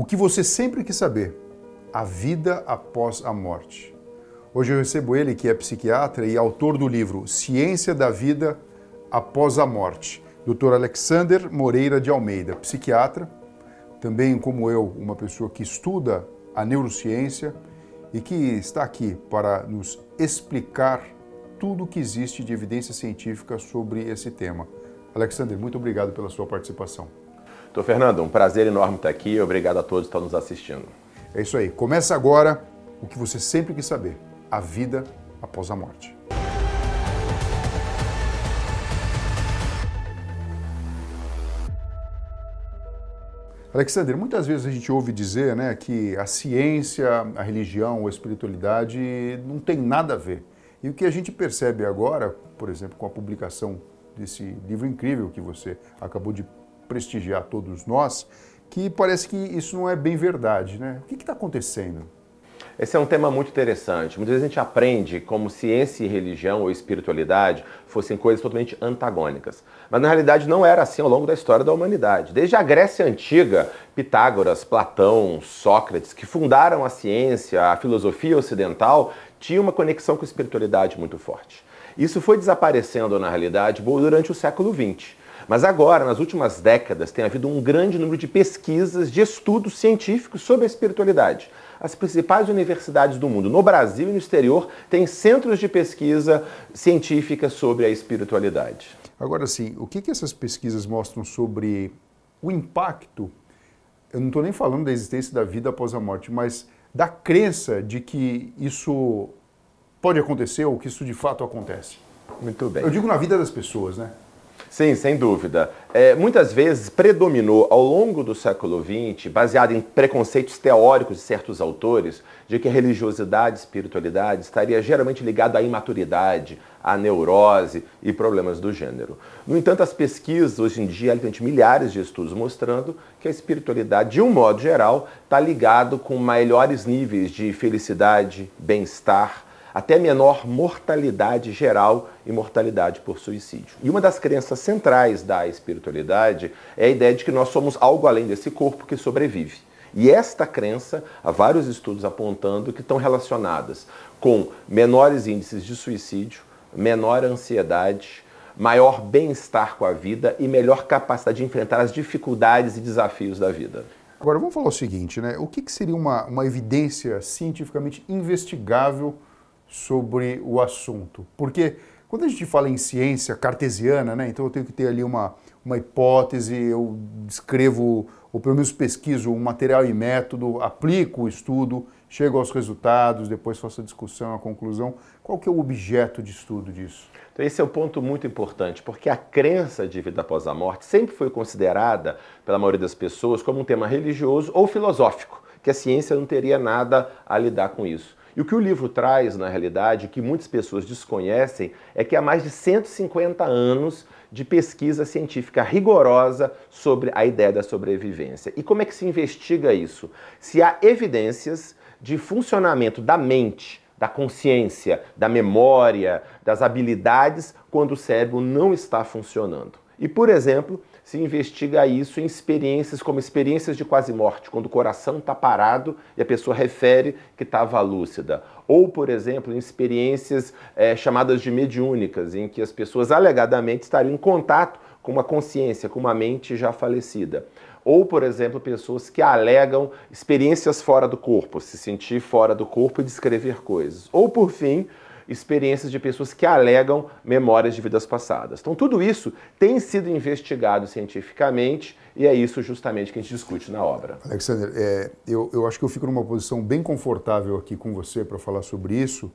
O que você sempre quis saber: a vida após a morte. Hoje eu recebo ele, que é psiquiatra e autor do livro Ciência da Vida Após a Morte, Dr. Alexander Moreira de Almeida, psiquiatra, também como eu, uma pessoa que estuda a neurociência e que está aqui para nos explicar tudo o que existe de evidência científica sobre esse tema. Alexander, muito obrigado pela sua participação. Doutor Fernando, um prazer enorme estar aqui obrigado a todos que estão nos assistindo. É isso aí. Começa agora o que você sempre quis saber: a vida após a morte. Alexander, muitas vezes a gente ouve dizer né, que a ciência, a religião, a espiritualidade não tem nada a ver. E o que a gente percebe agora, por exemplo, com a publicação desse livro incrível que você acabou de prestigiar todos nós, que parece que isso não é bem verdade, né? O que está acontecendo? Esse é um tema muito interessante. Muitas vezes a gente aprende como ciência e religião ou espiritualidade fossem coisas totalmente antagônicas. Mas na realidade não era assim ao longo da história da humanidade. Desde a Grécia Antiga, Pitágoras, Platão, Sócrates, que fundaram a ciência, a filosofia ocidental, tinham uma conexão com a espiritualidade muito forte. Isso foi desaparecendo na realidade durante o século XX. Mas agora, nas últimas décadas, tem havido um grande número de pesquisas, de estudos científicos sobre a espiritualidade. As principais universidades do mundo, no Brasil e no exterior, têm centros de pesquisa científica sobre a espiritualidade. Agora sim, o que, que essas pesquisas mostram sobre o impacto? Eu não estou nem falando da existência da vida após a morte, mas da crença de que isso pode acontecer ou que isso de fato acontece. Muito bem. Eu digo na vida das pessoas, né? Sim, sem dúvida. É, muitas vezes predominou ao longo do século XX, baseado em preconceitos teóricos de certos autores, de que a religiosidade e espiritualidade estaria geralmente ligada à imaturidade, à neurose e problemas do gênero. No entanto, as pesquisas, hoje em dia, tem milhares de estudos mostrando que a espiritualidade, de um modo geral, está ligado com melhores níveis de felicidade, bem-estar, até menor mortalidade geral e mortalidade por suicídio. E uma das crenças centrais da espiritualidade é a ideia de que nós somos algo além desse corpo que sobrevive. E esta crença, há vários estudos apontando que estão relacionadas com menores índices de suicídio, menor ansiedade, maior bem-estar com a vida e melhor capacidade de enfrentar as dificuldades e desafios da vida. Agora vamos falar o seguinte, né? O que, que seria uma, uma evidência cientificamente investigável sobre o assunto. Porque quando a gente fala em ciência cartesiana, né, então eu tenho que ter ali uma, uma hipótese, eu escrevo, ou pelo menos pesquiso um material e método, aplico o estudo, chego aos resultados, depois faço a discussão, a conclusão. Qual que é o objeto de estudo disso? Então esse é um ponto muito importante, porque a crença de vida após a morte sempre foi considerada, pela maioria das pessoas, como um tema religioso ou filosófico, que a ciência não teria nada a lidar com isso. E o que o livro traz, na realidade, que muitas pessoas desconhecem, é que há mais de 150 anos de pesquisa científica rigorosa sobre a ideia da sobrevivência. E como é que se investiga isso? Se há evidências de funcionamento da mente, da consciência, da memória, das habilidades quando o cérebro não está funcionando. E, por exemplo, se investiga isso em experiências como experiências de quase morte, quando o coração está parado e a pessoa refere que estava lúcida. Ou, por exemplo, em experiências é, chamadas de mediúnicas, em que as pessoas alegadamente estariam em contato com uma consciência, com uma mente já falecida. Ou, por exemplo, pessoas que alegam experiências fora do corpo, se sentir fora do corpo e descrever coisas. Ou, por fim, experiências de pessoas que alegam memórias de vidas passadas. Então, tudo isso tem sido investigado cientificamente e é isso justamente que a gente discute na obra. Alexander, é, eu, eu acho que eu fico numa posição bem confortável aqui com você para falar sobre isso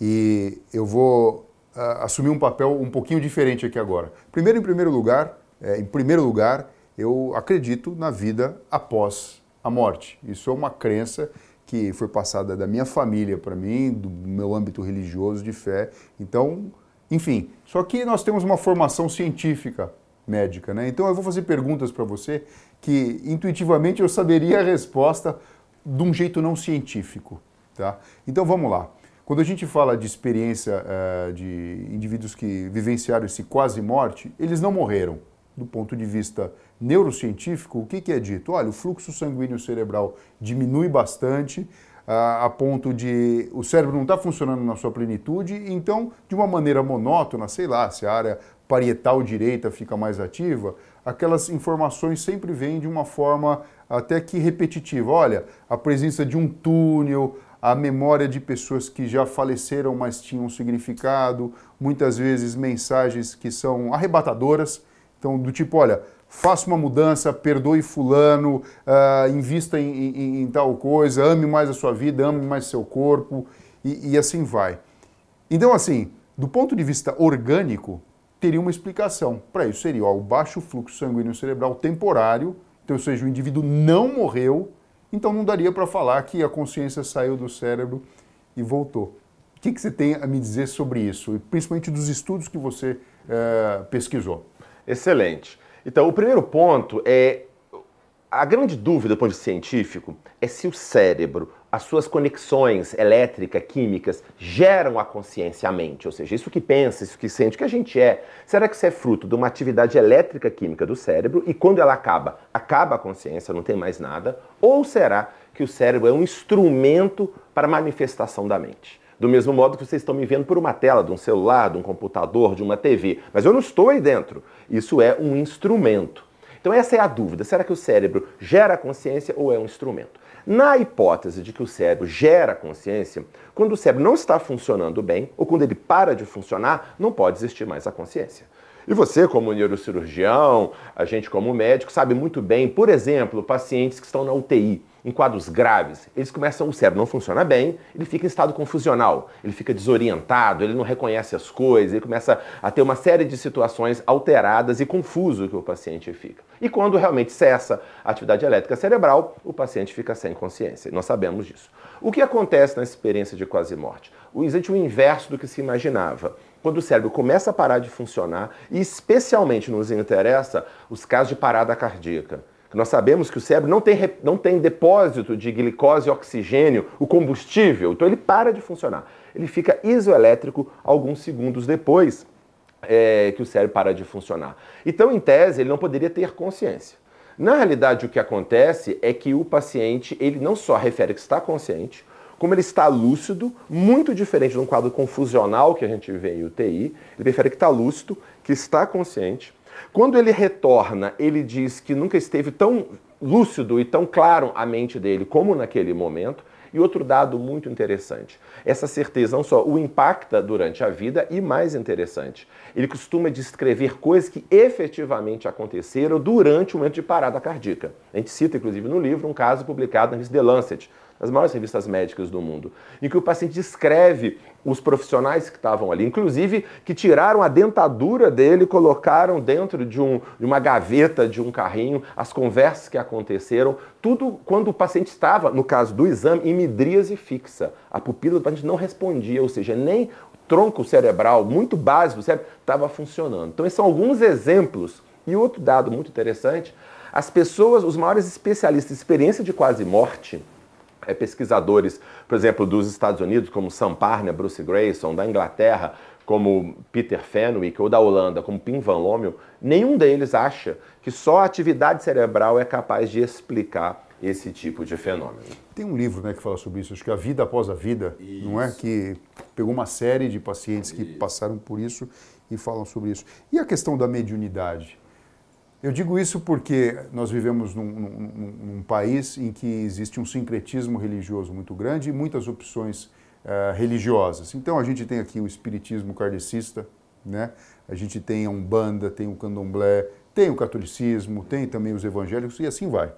e eu vou uh, assumir um papel um pouquinho diferente aqui agora. Primeiro, em primeiro lugar, é, em primeiro lugar, eu acredito na vida após a morte. Isso é uma crença que foi passada da minha família para mim, do meu âmbito religioso de fé. Então, enfim, só que nós temos uma formação científica médica, né? Então eu vou fazer perguntas para você que intuitivamente eu saberia a resposta de um jeito não científico, tá? Então vamos lá. Quando a gente fala de experiência uh, de indivíduos que vivenciaram esse quase morte, eles não morreram, do ponto de vista neurocientífico, o que, que é dito? Olha, o fluxo sanguíneo cerebral diminui bastante, a, a ponto de o cérebro não está funcionando na sua plenitude, então, de uma maneira monótona, sei lá, se a área parietal direita fica mais ativa, aquelas informações sempre vêm de uma forma até que repetitiva. Olha, a presença de um túnel, a memória de pessoas que já faleceram, mas tinham significado, muitas vezes mensagens que são arrebatadoras. Então, do tipo, olha, faça uma mudança, perdoe fulano, uh, invista em, em, em, tal coisa, ame mais a sua vida, ame mais seu corpo, e, e assim vai. Então, assim, do ponto de vista orgânico, teria uma explicação. Para isso seria ó, o baixo fluxo sanguíneo cerebral temporário, então, ou seja, o indivíduo não morreu, então não daria para falar que a consciência saiu do cérebro e voltou. O que, que você tem a me dizer sobre isso, principalmente dos estudos que você é, pesquisou? Excelente. Então, o primeiro ponto é a grande dúvida do ponto de vista científico é se o cérebro, as suas conexões elétricas, químicas, geram a consciência, a mente. Ou seja, isso que pensa, isso que sente, que a gente é. Será que isso é fruto de uma atividade elétrica química do cérebro e quando ela acaba, acaba a consciência, não tem mais nada? Ou será que o cérebro é um instrumento para a manifestação da mente? Do mesmo modo que vocês estão me vendo por uma tela de um celular, de um computador, de uma TV. Mas eu não estou aí dentro. Isso é um instrumento. Então essa é a dúvida. Será que o cérebro gera consciência ou é um instrumento? Na hipótese de que o cérebro gera consciência, quando o cérebro não está funcionando bem, ou quando ele para de funcionar, não pode existir mais a consciência. E você, como neurocirurgião, a gente como médico, sabe muito bem, por exemplo, pacientes que estão na UTI em quadros graves, eles começam, o cérebro não funciona bem, ele fica em estado confusional, ele fica desorientado, ele não reconhece as coisas, ele começa a ter uma série de situações alteradas e confuso que o paciente fica. E quando realmente cessa a atividade elétrica cerebral, o paciente fica sem consciência. Nós sabemos disso. O que acontece na experiência de quase morte? Existe o inverso do que se imaginava. Quando o cérebro começa a parar de funcionar, e especialmente nos interessa os casos de parada cardíaca nós sabemos que o cérebro não tem, não tem depósito de glicose e oxigênio, o combustível, então ele para de funcionar. Ele fica isoelétrico alguns segundos depois é, que o cérebro para de funcionar. Então, em tese, ele não poderia ter consciência. Na realidade, o que acontece é que o paciente, ele não só refere que está consciente, como ele está lúcido, muito diferente de um quadro confusional que a gente vê em UTI, ele refere que está lúcido, que está consciente, quando ele retorna, ele diz que nunca esteve tão lúcido e tão claro a mente dele como naquele momento. E outro dado muito interessante: essa certeza não só o impacta durante a vida, e mais interessante, ele costuma descrever coisas que efetivamente aconteceram durante o momento de parada cardíaca. A gente cita, inclusive, no livro um caso publicado na revista The Lancet, das maiores revistas médicas do mundo, em que o paciente descreve os profissionais que estavam ali, inclusive que tiraram a dentadura dele, colocaram dentro de, um, de uma gaveta de um carrinho as conversas que aconteceram, tudo quando o paciente estava, no caso do exame, em midríase fixa. A pupila do paciente não respondia, ou seja, nem o tronco cerebral, muito básico do cérebro, estava funcionando. Então, esses são alguns exemplos. E outro dado muito interessante, as pessoas, os maiores especialistas experiência de quase morte, é, pesquisadores, por exemplo, dos Estados Unidos, como Sam Parner, Bruce Grayson, da Inglaterra, como Peter Fenwick, ou da Holanda, como Pim Van Lommel, nenhum deles acha que só a atividade cerebral é capaz de explicar esse tipo de fenômeno. Tem um livro né, que fala sobre isso, acho que A Vida Após a Vida, isso. não é? Que pegou uma série de pacientes que isso. passaram por isso e falam sobre isso. E a questão da mediunidade? Eu digo isso porque nós vivemos num, num, num, país em que existe um sincretismo religioso muito grande e muitas opções uh, religiosas. Então a gente tem aqui o espiritismo kardecista, né? a gente tem a Umbanda, tem o candomblé, tem o catolicismo, tem também os evangélicos e assim vai.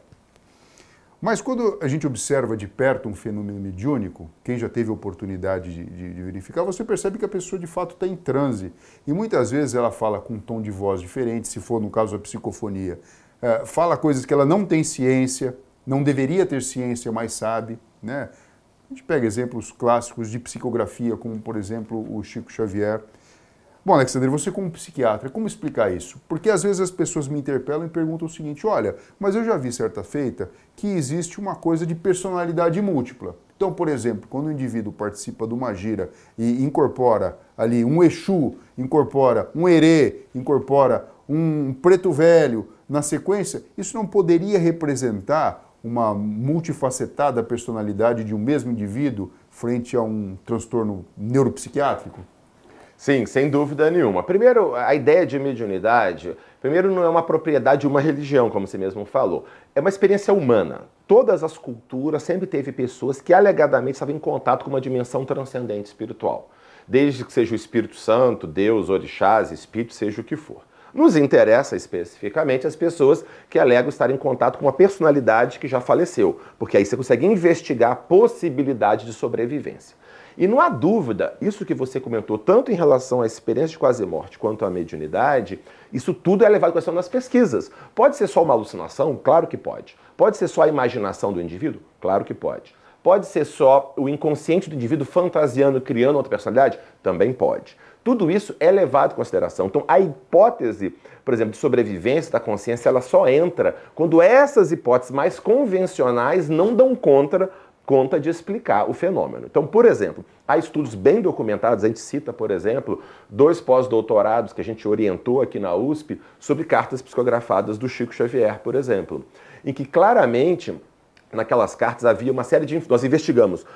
Mas quando a gente observa de perto um fenômeno mediúnico, quem já teve oportunidade de, de, de verificar, você percebe que a pessoa de fato está em transe. E muitas vezes ela fala com um tom de voz diferente, se for no caso a psicofonia. É, fala coisas que ela não tem ciência, não deveria ter ciência, mas sabe. Né? A gente pega exemplos clássicos de psicografia, como por exemplo o Chico Xavier. Bom, Alexandre, você como psiquiatra, como explicar isso? Porque às vezes as pessoas me interpelam e perguntam o seguinte: olha, mas eu já vi certa feita que existe uma coisa de personalidade múltipla. Então, por exemplo, quando o indivíduo participa de uma gira e incorpora ali um Exu, incorpora um Herê, incorpora um preto velho na sequência, isso não poderia representar uma multifacetada personalidade de um mesmo indivíduo frente a um transtorno neuropsiquiátrico? Sim, sem dúvida nenhuma. Primeiro, a ideia de mediunidade, primeiro não é uma propriedade de uma religião, como você mesmo falou. É uma experiência humana. Todas as culturas sempre teve pessoas que alegadamente estavam em contato com uma dimensão transcendente espiritual. Desde que seja o Espírito Santo, Deus, orixás, espírito, seja o que for. Nos interessa especificamente as pessoas que alegam estar em contato com uma personalidade que já faleceu, porque aí você consegue investigar a possibilidade de sobrevivência. E não há dúvida, isso que você comentou, tanto em relação à experiência de quase morte quanto à mediunidade, isso tudo é levado em questão nas pesquisas. Pode ser só uma alucinação? Claro que pode. Pode ser só a imaginação do indivíduo? Claro que pode. Pode ser só o inconsciente do indivíduo fantasiando, criando outra personalidade? Também pode. Tudo isso é levado em consideração. Então, a hipótese, por exemplo, de sobrevivência da consciência, ela só entra quando essas hipóteses mais convencionais não dão conta, conta de explicar o fenômeno. Então, por exemplo, há estudos bem documentados, a gente cita, por exemplo, dois pós-doutorados que a gente orientou aqui na USP sobre cartas psicografadas do Chico Xavier, por exemplo, em que claramente naquelas cartas havia uma série de. Nós investigamos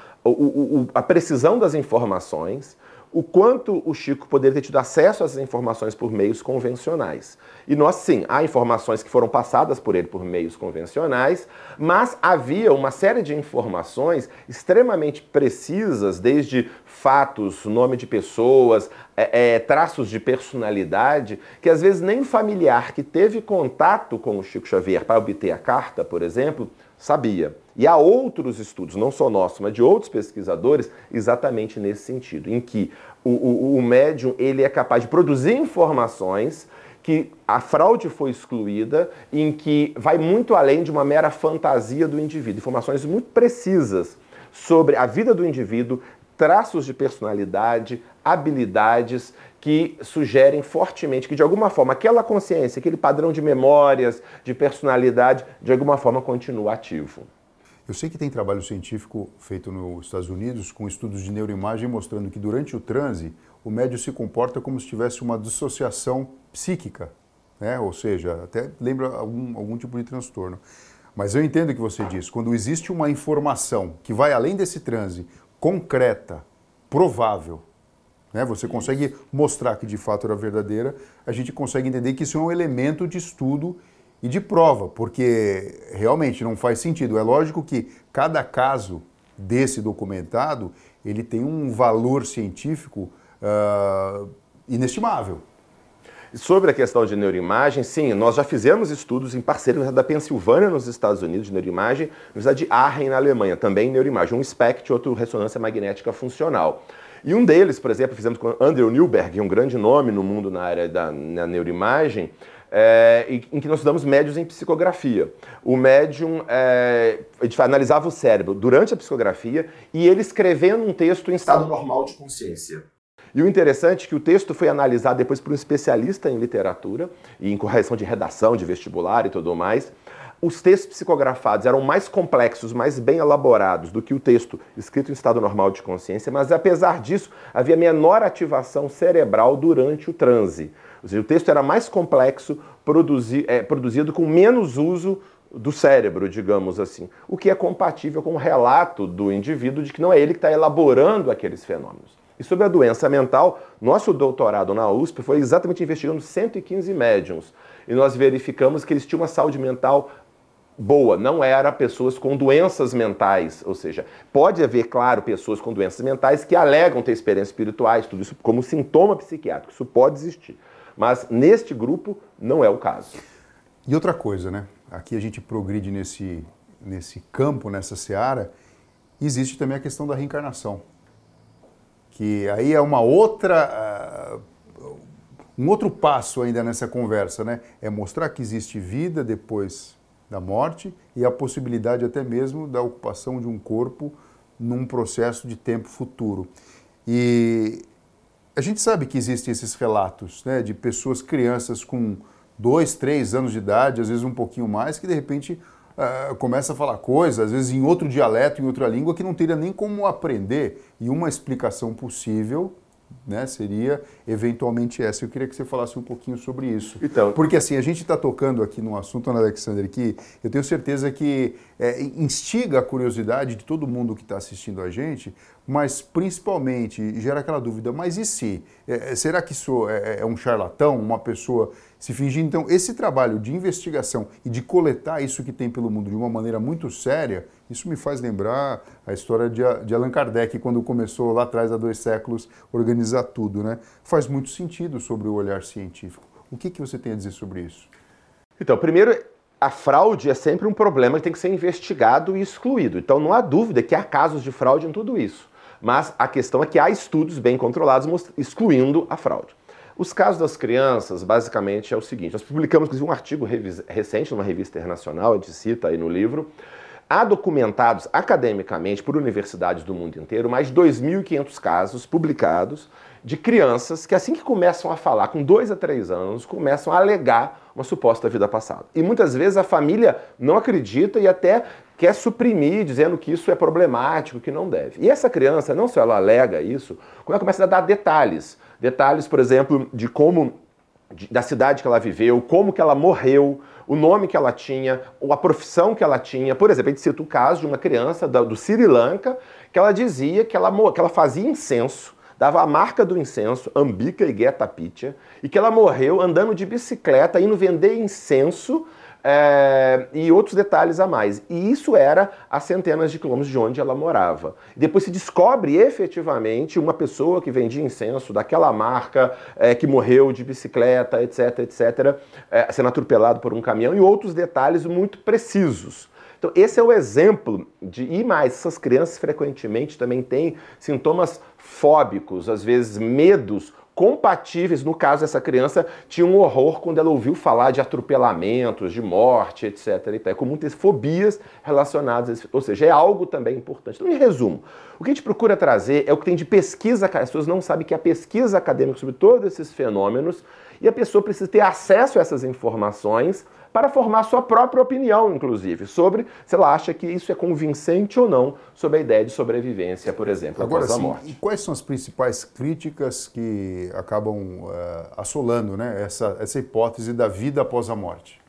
a precisão das informações, o quanto o Chico poderia ter tido acesso a essas informações por meios convencionais. E nós, sim, há informações que foram passadas por ele por meios convencionais, mas havia uma série de informações extremamente precisas, desde fatos, nome de pessoas, é, é, traços de personalidade, que às vezes nem familiar que teve contato com o Chico Xavier para obter a carta, por exemplo, sabia. E há outros estudos, não só nossos, mas de outros pesquisadores, exatamente nesse sentido, em que o, o, o médium ele é capaz de produzir informações que a fraude foi excluída, em que vai muito além de uma mera fantasia do indivíduo, informações muito precisas sobre a vida do indivíduo, traços de personalidade, habilidades que sugerem fortemente que, de alguma forma, aquela consciência, aquele padrão de memórias, de personalidade, de alguma forma continua ativo. Eu sei que tem trabalho científico feito nos Estados Unidos com estudos de neuroimagem mostrando que durante o transe o médio se comporta como se tivesse uma dissociação psíquica, né? ou seja, até lembra algum, algum tipo de transtorno. Mas eu entendo o que você diz. Quando existe uma informação que vai além desse transe, concreta, provável, né? você consegue mostrar que de fato era verdadeira, a gente consegue entender que isso é um elemento de estudo e de prova, porque realmente não faz sentido. É lógico que cada caso desse documentado ele tem um valor científico uh, inestimável. Sobre a questão de neuroimagem, sim, nós já fizemos estudos em parceria da Pensilvânia, nos Estados Unidos, de neuroimagem, na Universidade de Aachen, na Alemanha, também neuroimagem, um SPECT, outro ressonância magnética funcional. E um deles, por exemplo, fizemos com Andrew Newberg, um grande nome no mundo na área da na neuroimagem, é, em que nós estudamos médios em psicografia. O médium é, analisava o cérebro durante a psicografia e ele escrevendo um texto em estado normal de consciência. E o interessante é que o texto foi analisado depois por um especialista em literatura e em correção de redação, de vestibular e tudo mais. Os textos psicografados eram mais complexos, mais bem elaborados do que o texto escrito em estado normal de consciência, mas apesar disso, havia menor ativação cerebral durante o transe. Ou seja, o texto era mais complexo, produzi, é, produzido com menos uso do cérebro, digamos assim, o que é compatível com o relato do indivíduo de que não é ele que está elaborando aqueles fenômenos. E sobre a doença mental, nosso doutorado na USP foi exatamente investigando 115 médiums. E nós verificamos que eles tinham uma saúde mental boa, não era pessoas com doenças mentais, ou seja, pode haver, claro, pessoas com doenças mentais que alegam ter experiências espirituais, tudo isso como sintoma psiquiátrico, isso pode existir. Mas neste grupo não é o caso. E outra coisa, né? Aqui a gente progride nesse, nesse campo, nessa seara, existe também a questão da reencarnação. Que aí é uma outra. Uh, um outro passo ainda nessa conversa, né? É mostrar que existe vida depois da morte e a possibilidade até mesmo da ocupação de um corpo num processo de tempo futuro. E a gente sabe que existem esses relatos né, de pessoas, crianças com dois, três anos de idade, às vezes um pouquinho mais, que de repente uh, começa a falar coisas, às vezes em outro dialeto, em outra língua, que não teria nem como aprender. E uma explicação possível né, seria eventualmente essa. Eu queria que você falasse um pouquinho sobre isso. Então, Porque assim, a gente está tocando aqui num assunto, Ana Alexandre, que eu tenho certeza que é, instiga a curiosidade de todo mundo que está assistindo a gente, mas principalmente gera aquela dúvida, mas e se? É, é será que isso é, é um charlatão, uma pessoa se fingir? Então, esse trabalho de investigação e de coletar isso que tem pelo mundo de uma maneira muito séria, isso me faz lembrar a história de, de Allan Kardec, quando começou lá atrás, há dois séculos, organizar tudo. Né? Faz muito sentido sobre o olhar científico. O que, que você tem a dizer sobre isso? Então, primeiro, a fraude é sempre um problema que tem que ser investigado e excluído. Então, não há dúvida que há casos de fraude em tudo isso. Mas a questão é que há estudos bem controlados excluindo a fraude. Os casos das crianças, basicamente, é o seguinte: nós publicamos, inclusive, um artigo recente numa revista internacional, a gente cita aí no livro, Há documentados academicamente por universidades do mundo inteiro mais de 2.500 casos publicados de crianças que, assim que começam a falar, com 2 a 3 anos, começam a alegar uma suposta vida passada. E muitas vezes a família não acredita e até quer suprimir, dizendo que isso é problemático, que não deve. E essa criança, não só ela alega isso, como ela começa a dar detalhes. Detalhes, por exemplo, de como, da cidade que ela viveu, como que ela morreu, o nome que ela tinha, a profissão que ela tinha. Por exemplo, a gente cita o caso de uma criança do Sri Lanka que ela dizia que ela, que ela fazia incenso, dava a marca do incenso, Ambika e Geta Pitya, e que ela morreu andando de bicicleta, indo vender incenso é, e outros detalhes a mais. E isso era a centenas de quilômetros de onde ela morava. Depois se descobre efetivamente uma pessoa que vendia incenso daquela marca, é, que morreu de bicicleta, etc, etc, é, sendo atropelado por um caminhão e outros detalhes muito precisos. Então, esse é o exemplo de. E mais, essas crianças frequentemente também têm sintomas fóbicos, às vezes medos compatíveis. No caso dessa criança, tinha um horror quando ela ouviu falar de atropelamentos, de morte, etc. E tal. Com muitas fobias relacionadas, ou seja, é algo também importante. Então, em resumo, o que a gente procura trazer é o que tem de pesquisa, as pessoas não sabem que a pesquisa acadêmica sobre todos esses fenômenos e a pessoa precisa ter acesso a essas informações para formar sua própria opinião, inclusive, sobre se ela acha que isso é convincente ou não sobre a ideia de sobrevivência, por exemplo, Agora, após a morte. E quais são as principais críticas que acabam uh, assolando né, essa, essa hipótese da vida após a morte?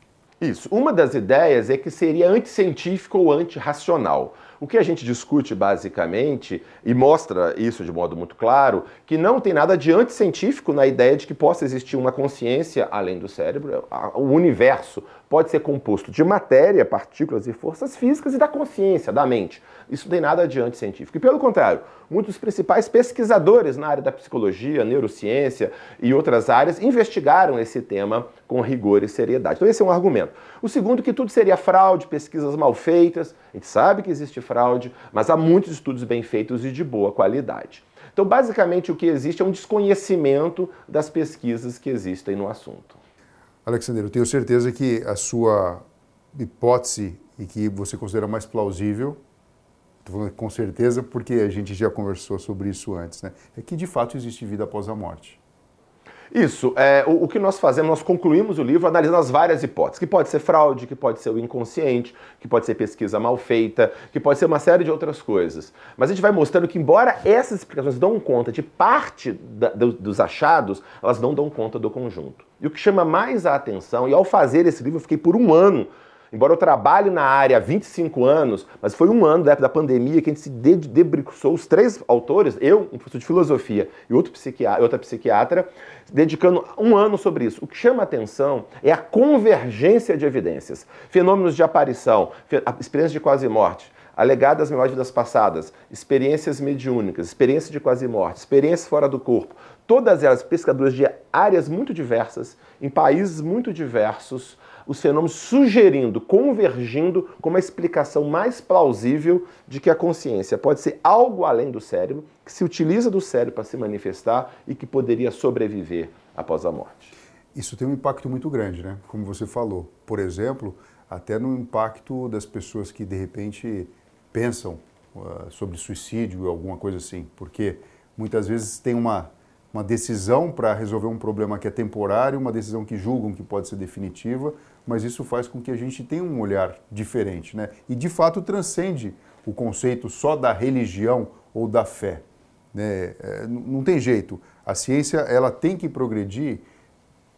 Isso. Uma das ideias é que seria anticientífico ou antirracional. O que a gente discute basicamente, e mostra isso de modo muito claro, que não tem nada de anticientífico na ideia de que possa existir uma consciência além do cérebro. O universo pode ser composto de matéria, partículas e forças físicas e da consciência, da mente. Isso não tem nada de anticientífico. E pelo contrário, muitos dos principais pesquisadores na área da psicologia, neurociência e outras áreas investigaram esse tema com rigor e seriedade. Então esse é um argumento. O segundo, que tudo seria fraude, pesquisas mal feitas. A gente sabe que existe fraude, mas há muitos estudos bem feitos e de boa qualidade. Então, basicamente, o que existe é um desconhecimento das pesquisas que existem no assunto. Alexandre, eu tenho certeza que a sua hipótese e que você considera mais plausível, estou falando com certeza porque a gente já conversou sobre isso antes, né? é que de fato existe vida após a morte. Isso. É, o, o, que nós fazemos, nós concluímos o livro analisando as várias hipóteses, que pode ser fraude, que pode ser o inconsciente, que pode ser pesquisa mal feita, que pode ser uma série de outras coisas. Mas a gente vai mostrando que, embora essas explicações dão conta de parte da, do, dos achados, elas não dão conta do conjunto. E o que chama mais a atenção, e ao fazer esse livro, eu fiquei por um ano Embora eu trabalhe na área há 25 anos, mas foi um ano da época da pandemia que a gente se debruçou, os três autores, eu, um professor de filosofia e outro psiquiatra, outra psiquiatra, dedicando um ano sobre isso. O que chama atenção é a convergência de evidências. Fenômenos de aparição, experiências de quase morte, alegadas memórias de vidas passadas, experiências mediúnicas, experiências de quase morte, experiências fora do corpo, todas elas pescadoras de áreas muito diversas, em países muito diversos, os fenômenos sugerindo, convergindo com uma explicação mais plausível de que a consciência pode ser algo além do cérebro, que se utiliza do cérebro para se manifestar e que poderia sobreviver após a morte. Isso tem um impacto muito grande, né? Como você falou. Por exemplo, até no impacto das pessoas que de repente pensam uh, sobre suicídio ou alguma coisa assim, porque muitas vezes tem uma uma decisão para resolver um problema que é temporário, uma decisão que julgam que pode ser definitiva, mas isso faz com que a gente tenha um olhar diferente, né? E de fato transcende o conceito só da religião ou da fé. Né? É, não tem jeito. A ciência ela tem que progredir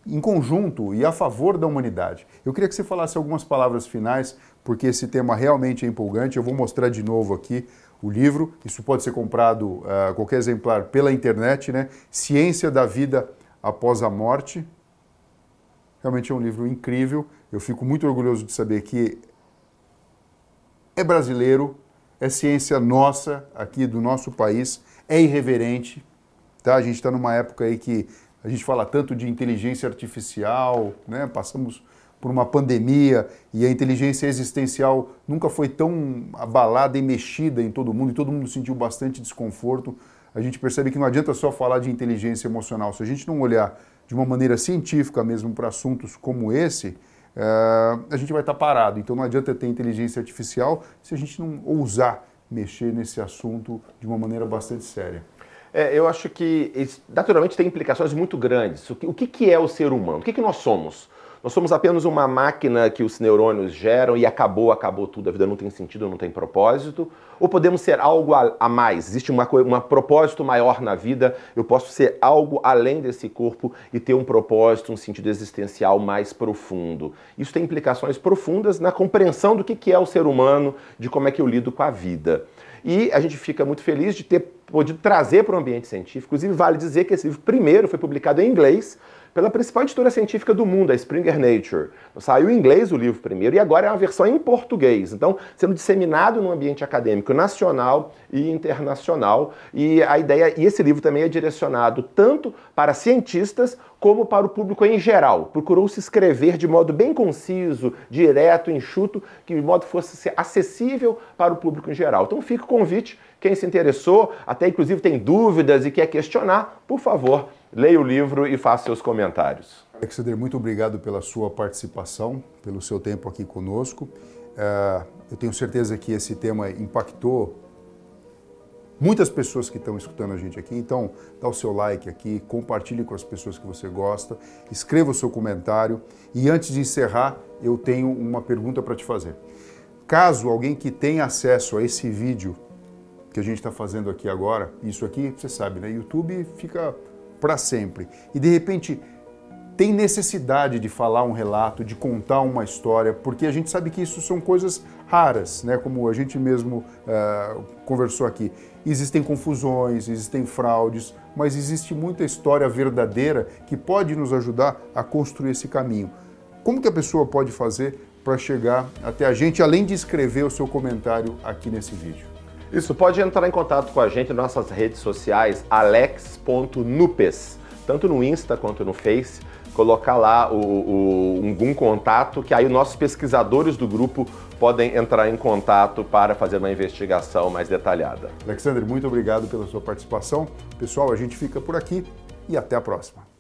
em conjunto e a favor da humanidade. Eu queria que você falasse algumas palavras finais, porque esse tema realmente é empolgante. Eu vou mostrar de novo aqui o livro. Isso pode ser comprado, uh, qualquer exemplar, pela internet, né? Ciência da Vida Após a Morte. Realmente é um livro incrível. Eu fico muito orgulhoso de saber que é brasileiro, é ciência nossa, aqui do nosso país, é irreverente. Tá? A gente está numa época aí que a gente fala tanto de inteligência artificial, né? passamos por uma pandemia e a inteligência existencial nunca foi tão abalada e mexida em todo mundo e todo mundo sentiu bastante desconforto. A gente percebe que não adianta só falar de inteligência emocional. Se a gente não olhar de uma maneira científica mesmo para assuntos como esse, é, a gente vai estar tá parado. Então não adianta ter inteligência artificial se a gente não ousar mexer nesse assunto de uma maneira bastante séria. É, eu acho que naturalmente tem implicações muito grandes. O que, o que é o ser humano? O que, que nós somos? Nós somos apenas uma máquina que os neurônios geram e acabou, acabou tudo, a vida não tem sentido, não tem propósito? Ou podemos ser algo a, a mais? Existe uma, um propósito maior na vida? Eu posso ser algo além desse corpo e ter um propósito, um sentido existencial mais profundo. Isso tem implicações profundas na compreensão do que, que é o ser humano, de como é que eu lido com a vida. E a gente fica muito feliz de ter podido trazer para o ambiente científico. Inclusive, vale dizer que esse livro primeiro foi publicado em inglês pela principal editora científica do mundo, a Springer Nature. Saiu em inglês o livro primeiro e agora é uma versão em português. Então, sendo disseminado no ambiente acadêmico nacional e internacional. E a ideia, e esse livro também é direcionado tanto para cientistas como para o público em geral. Procurou se escrever de modo bem conciso, direto, enxuto, que de modo fosse acessível para o público em geral. Então, fica o convite, quem se interessou, até inclusive tem dúvidas e quer questionar, por favor, leia o livro e faça seus comentários. Alexander, muito obrigado pela sua participação, pelo seu tempo aqui conosco. É, eu tenho certeza que esse tema impactou muitas pessoas que estão escutando a gente aqui. Então, dá o seu like aqui, compartilhe com as pessoas que você gosta, escreva o seu comentário. E antes de encerrar, eu tenho uma pergunta para te fazer. Caso alguém que tenha acesso a esse vídeo que a gente está fazendo aqui agora, isso aqui, você sabe, né? YouTube fica para sempre. E de repente tem necessidade de falar um relato, de contar uma história, porque a gente sabe que isso são coisas raras, né? Como a gente mesmo uh, conversou aqui. Existem confusões, existem fraudes, mas existe muita história verdadeira que pode nos ajudar a construir esse caminho. Como que a pessoa pode fazer para chegar até a gente, além de escrever o seu comentário aqui nesse vídeo? Isso, pode entrar em contato com a gente nas nossas redes sociais, alex.nupes, tanto no Insta quanto no Face. Colocar lá o, o, um, um contato, que aí os nossos pesquisadores do grupo podem entrar em contato para fazer uma investigação mais detalhada. Alexandre, muito obrigado pela sua participação. Pessoal, a gente fica por aqui e até a próxima.